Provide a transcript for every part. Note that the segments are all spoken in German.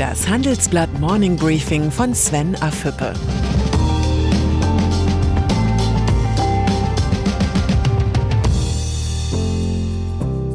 Das Handelsblatt Morning Briefing von Sven Afüppe.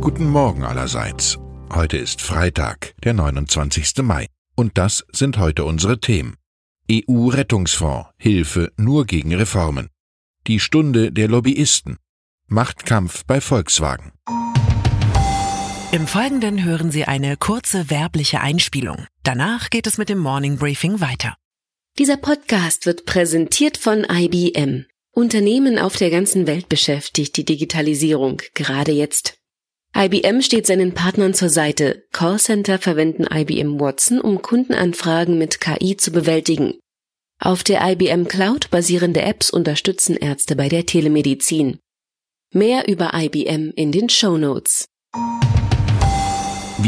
Guten Morgen allerseits. Heute ist Freitag, der 29. Mai. Und das sind heute unsere Themen. EU-Rettungsfonds, Hilfe nur gegen Reformen. Die Stunde der Lobbyisten. Machtkampf bei Volkswagen. Im Folgenden hören Sie eine kurze werbliche Einspielung. Danach geht es mit dem Morning Briefing weiter. Dieser Podcast wird präsentiert von IBM. Unternehmen auf der ganzen Welt beschäftigt die Digitalisierung, gerade jetzt. IBM steht seinen Partnern zur Seite. Callcenter verwenden IBM Watson, um Kundenanfragen mit KI zu bewältigen. Auf der IBM Cloud basierende Apps unterstützen Ärzte bei der Telemedizin. Mehr über IBM in den Show Notes.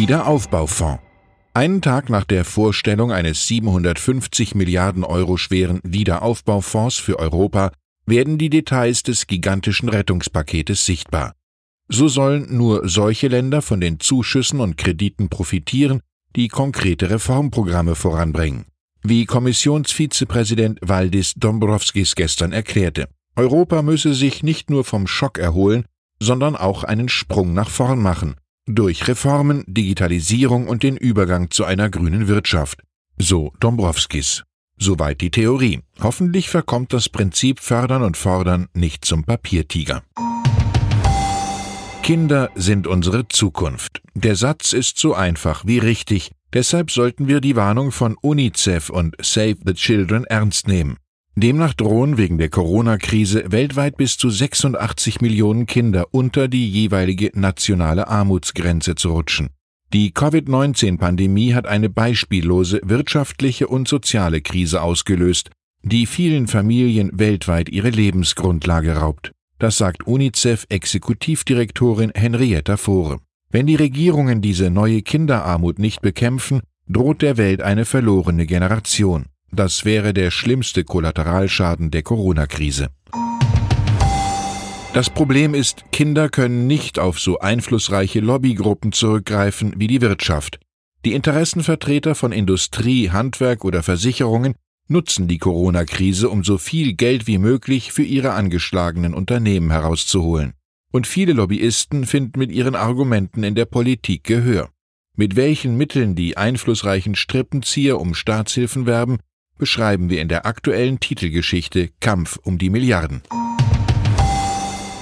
Wiederaufbaufonds. Einen Tag nach der Vorstellung eines 750 Milliarden Euro schweren Wiederaufbaufonds für Europa werden die Details des gigantischen Rettungspaketes sichtbar. So sollen nur solche Länder von den Zuschüssen und Krediten profitieren, die konkrete Reformprogramme voranbringen. Wie Kommissionsvizepräsident Valdis Dombrovskis gestern erklärte, Europa müsse sich nicht nur vom Schock erholen, sondern auch einen Sprung nach vorn machen, durch Reformen, Digitalisierung und den Übergang zu einer grünen Wirtschaft. So Dombrovskis. Soweit die Theorie. Hoffentlich verkommt das Prinzip Fördern und Fordern nicht zum Papiertiger. Kinder sind unsere Zukunft. Der Satz ist so einfach wie richtig, deshalb sollten wir die Warnung von UNICEF und Save the Children ernst nehmen. Demnach drohen wegen der Corona-Krise weltweit bis zu 86 Millionen Kinder unter die jeweilige nationale Armutsgrenze zu rutschen. Die Covid-19-Pandemie hat eine beispiellose wirtschaftliche und soziale Krise ausgelöst, die vielen Familien weltweit ihre Lebensgrundlage raubt. Das sagt UNICEF-Exekutivdirektorin Henrietta Fore. Wenn die Regierungen diese neue Kinderarmut nicht bekämpfen, droht der Welt eine verlorene Generation. Das wäre der schlimmste Kollateralschaden der Corona-Krise. Das Problem ist, Kinder können nicht auf so einflussreiche Lobbygruppen zurückgreifen wie die Wirtschaft. Die Interessenvertreter von Industrie, Handwerk oder Versicherungen nutzen die Corona-Krise, um so viel Geld wie möglich für ihre angeschlagenen Unternehmen herauszuholen. Und viele Lobbyisten finden mit ihren Argumenten in der Politik Gehör. Mit welchen Mitteln die einflussreichen Strippenzieher um Staatshilfen werben, beschreiben wir in der aktuellen Titelgeschichte Kampf um die Milliarden.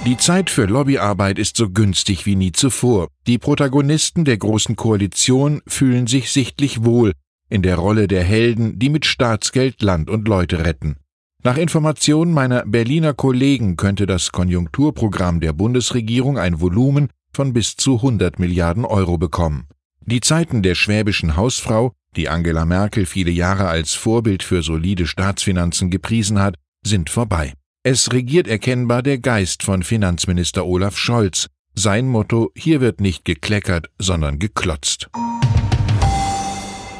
Die Zeit für Lobbyarbeit ist so günstig wie nie zuvor. Die Protagonisten der Großen Koalition fühlen sich sichtlich wohl in der Rolle der Helden, die mit Staatsgeld Land und Leute retten. Nach Informationen meiner Berliner Kollegen könnte das Konjunkturprogramm der Bundesregierung ein Volumen von bis zu 100 Milliarden Euro bekommen. Die Zeiten der schwäbischen Hausfrau, die Angela Merkel viele Jahre als Vorbild für solide Staatsfinanzen gepriesen hat, sind vorbei. Es regiert erkennbar der Geist von Finanzminister Olaf Scholz. Sein Motto, hier wird nicht gekleckert, sondern geklotzt.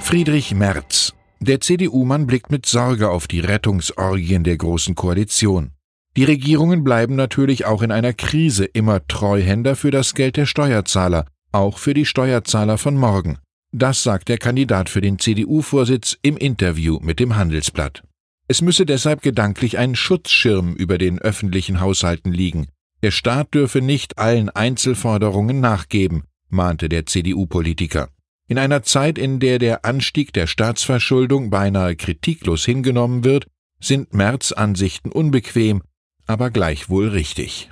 Friedrich Merz. Der CDU-Mann blickt mit Sorge auf die Rettungsorgien der Großen Koalition. Die Regierungen bleiben natürlich auch in einer Krise immer Treuhänder für das Geld der Steuerzahler, auch für die Steuerzahler von morgen. Das sagt der Kandidat für den CDU-Vorsitz im Interview mit dem Handelsblatt. Es müsse deshalb gedanklich ein Schutzschirm über den öffentlichen Haushalten liegen. Der Staat dürfe nicht allen Einzelforderungen nachgeben, mahnte der CDU-Politiker. In einer Zeit, in der der Anstieg der Staatsverschuldung beinahe kritiklos hingenommen wird, sind Merz Ansichten unbequem, aber gleichwohl richtig.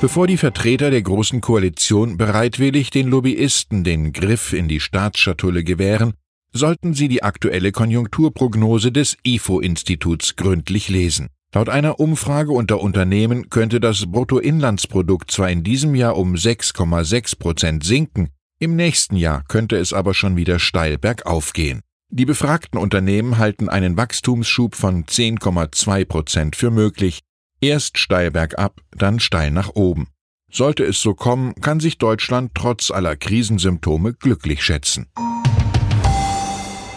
Bevor die Vertreter der Großen Koalition bereitwillig den Lobbyisten den Griff in die Staatsschatulle gewähren, sollten sie die aktuelle Konjunkturprognose des IFO-Instituts gründlich lesen. Laut einer Umfrage unter Unternehmen könnte das Bruttoinlandsprodukt zwar in diesem Jahr um 6,6 Prozent sinken, im nächsten Jahr könnte es aber schon wieder steil bergauf gehen. Die befragten Unternehmen halten einen Wachstumsschub von 10,2 Prozent für möglich, Erst steil bergab, dann steil nach oben. Sollte es so kommen, kann sich Deutschland trotz aller Krisensymptome glücklich schätzen.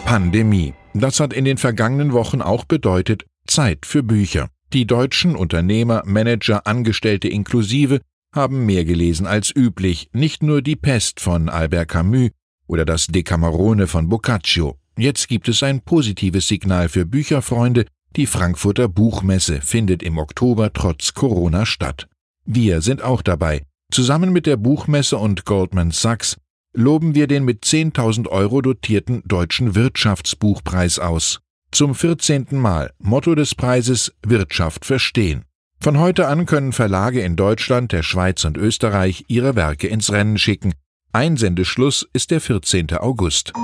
Pandemie. Das hat in den vergangenen Wochen auch bedeutet Zeit für Bücher. Die deutschen Unternehmer, Manager, Angestellte inklusive haben mehr gelesen als üblich, nicht nur die Pest von Albert Camus oder das Decamerone von Boccaccio. Jetzt gibt es ein positives Signal für Bücherfreunde. Die Frankfurter Buchmesse findet im Oktober trotz Corona statt. Wir sind auch dabei. Zusammen mit der Buchmesse und Goldman Sachs loben wir den mit 10.000 Euro dotierten Deutschen Wirtschaftsbuchpreis aus. Zum 14. Mal. Motto des Preises Wirtschaft verstehen. Von heute an können Verlage in Deutschland, der Schweiz und Österreich ihre Werke ins Rennen schicken. Einsendeschluss ist der 14. August.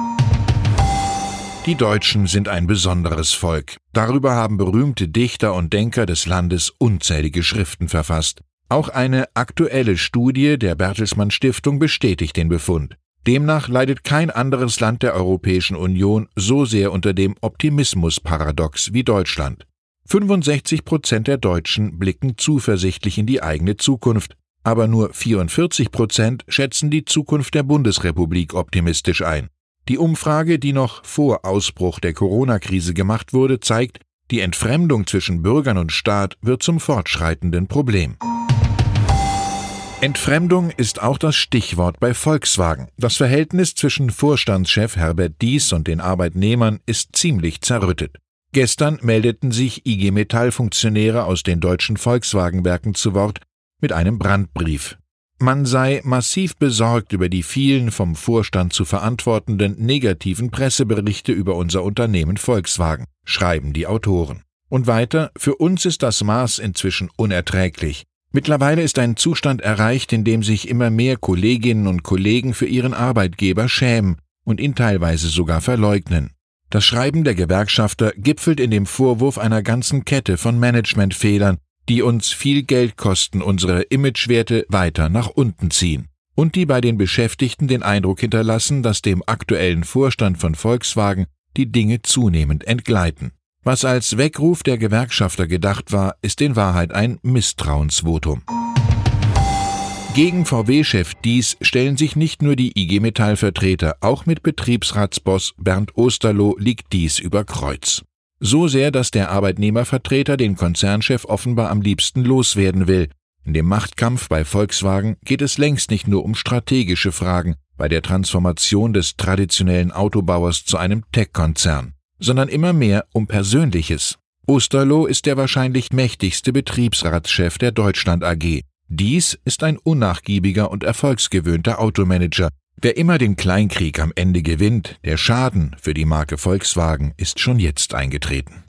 Die Deutschen sind ein besonderes Volk. Darüber haben berühmte Dichter und Denker des Landes unzählige Schriften verfasst. Auch eine aktuelle Studie der Bertelsmann Stiftung bestätigt den Befund. Demnach leidet kein anderes Land der Europäischen Union so sehr unter dem Optimismusparadox wie Deutschland. 65 Prozent der Deutschen blicken zuversichtlich in die eigene Zukunft, aber nur 44 Prozent schätzen die Zukunft der Bundesrepublik optimistisch ein. Die Umfrage, die noch vor Ausbruch der Corona-Krise gemacht wurde, zeigt, die Entfremdung zwischen Bürgern und Staat wird zum fortschreitenden Problem. Entfremdung ist auch das Stichwort bei Volkswagen. Das Verhältnis zwischen Vorstandschef Herbert Dies und den Arbeitnehmern ist ziemlich zerrüttet. Gestern meldeten sich IG Metall-Funktionäre aus den deutschen Volkswagenwerken zu Wort mit einem Brandbrief. Man sei massiv besorgt über die vielen vom Vorstand zu verantwortenden negativen Presseberichte über unser Unternehmen Volkswagen, schreiben die Autoren. Und weiter, für uns ist das Maß inzwischen unerträglich. Mittlerweile ist ein Zustand erreicht, in dem sich immer mehr Kolleginnen und Kollegen für ihren Arbeitgeber schämen und ihn teilweise sogar verleugnen. Das Schreiben der Gewerkschafter gipfelt in dem Vorwurf einer ganzen Kette von Managementfehlern, die uns viel Geld kosten, unsere Imagewerte weiter nach unten ziehen und die bei den Beschäftigten den Eindruck hinterlassen, dass dem aktuellen Vorstand von Volkswagen die Dinge zunehmend entgleiten. Was als Weckruf der Gewerkschafter gedacht war, ist in Wahrheit ein Misstrauensvotum. Gegen VW-Chef Dies stellen sich nicht nur die IG Metall-Vertreter, auch mit Betriebsratsboss Bernd Osterloh liegt dies über Kreuz. So sehr, dass der Arbeitnehmervertreter den Konzernchef offenbar am liebsten loswerden will. In dem Machtkampf bei Volkswagen geht es längst nicht nur um strategische Fragen bei der Transformation des traditionellen Autobauers zu einem Tech-Konzern sondern immer mehr um Persönliches. Osterloh ist der wahrscheinlich mächtigste Betriebsratschef der Deutschland AG. Dies ist ein unnachgiebiger und erfolgsgewöhnter Automanager, der immer den Kleinkrieg am Ende gewinnt. Der Schaden für die Marke Volkswagen ist schon jetzt eingetreten.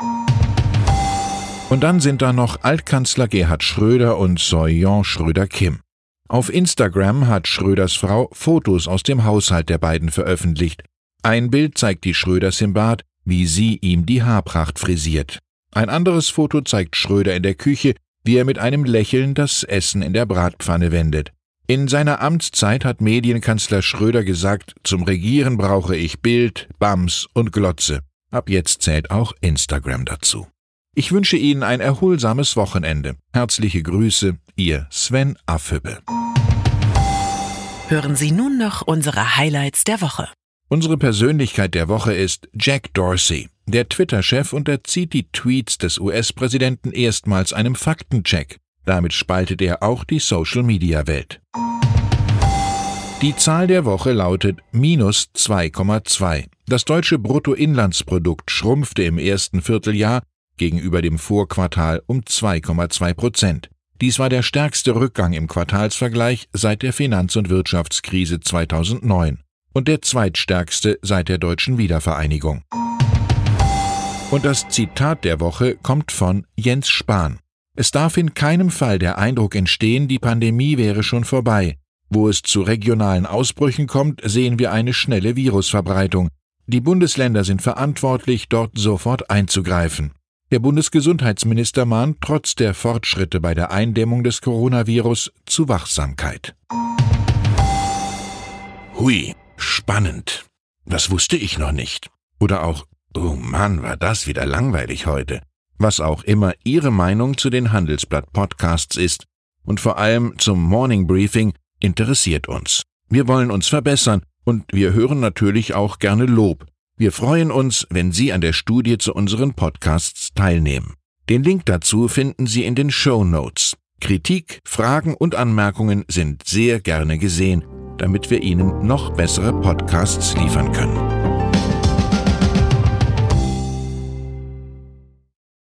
Und dann sind da noch Altkanzler Gerhard Schröder und Soyon Schröder-Kim. Auf Instagram hat Schröders Frau Fotos aus dem Haushalt der beiden veröffentlicht. Ein Bild zeigt die Schröders im Bad, wie sie ihm die Haarpracht frisiert. Ein anderes Foto zeigt Schröder in der Küche, wie er mit einem Lächeln das Essen in der Bratpfanne wendet. In seiner Amtszeit hat Medienkanzler Schröder gesagt, zum Regieren brauche ich Bild, Bams und Glotze. Ab jetzt zählt auch Instagram dazu. Ich wünsche Ihnen ein erholsames Wochenende. Herzliche Grüße, Ihr Sven Affüppe. Hören Sie nun noch unsere Highlights der Woche. Unsere Persönlichkeit der Woche ist Jack Dorsey. Der Twitter-Chef unterzieht die Tweets des US-Präsidenten erstmals einem Faktencheck. Damit spaltet er auch die Social-Media-Welt. Die Zahl der Woche lautet minus 2,2. Das deutsche Bruttoinlandsprodukt schrumpfte im ersten Vierteljahr gegenüber dem Vorquartal um 2,2 Prozent. Dies war der stärkste Rückgang im Quartalsvergleich seit der Finanz- und Wirtschaftskrise 2009 und der zweitstärkste seit der deutschen Wiedervereinigung. Und das Zitat der Woche kommt von Jens Spahn. Es darf in keinem Fall der Eindruck entstehen, die Pandemie wäre schon vorbei. Wo es zu regionalen Ausbrüchen kommt, sehen wir eine schnelle Virusverbreitung. Die Bundesländer sind verantwortlich, dort sofort einzugreifen. Der Bundesgesundheitsminister mahnt trotz der Fortschritte bei der Eindämmung des Coronavirus zu Wachsamkeit. Hui, Spannend. Das wusste ich noch nicht. Oder auch, oh Mann, war das wieder langweilig heute. Was auch immer Ihre Meinung zu den Handelsblatt-Podcasts ist und vor allem zum Morning Briefing interessiert uns. Wir wollen uns verbessern und wir hören natürlich auch gerne Lob. Wir freuen uns, wenn Sie an der Studie zu unseren Podcasts teilnehmen. Den Link dazu finden Sie in den Show Notes. Kritik, Fragen und Anmerkungen sind sehr gerne gesehen damit wir Ihnen noch bessere Podcasts liefern können.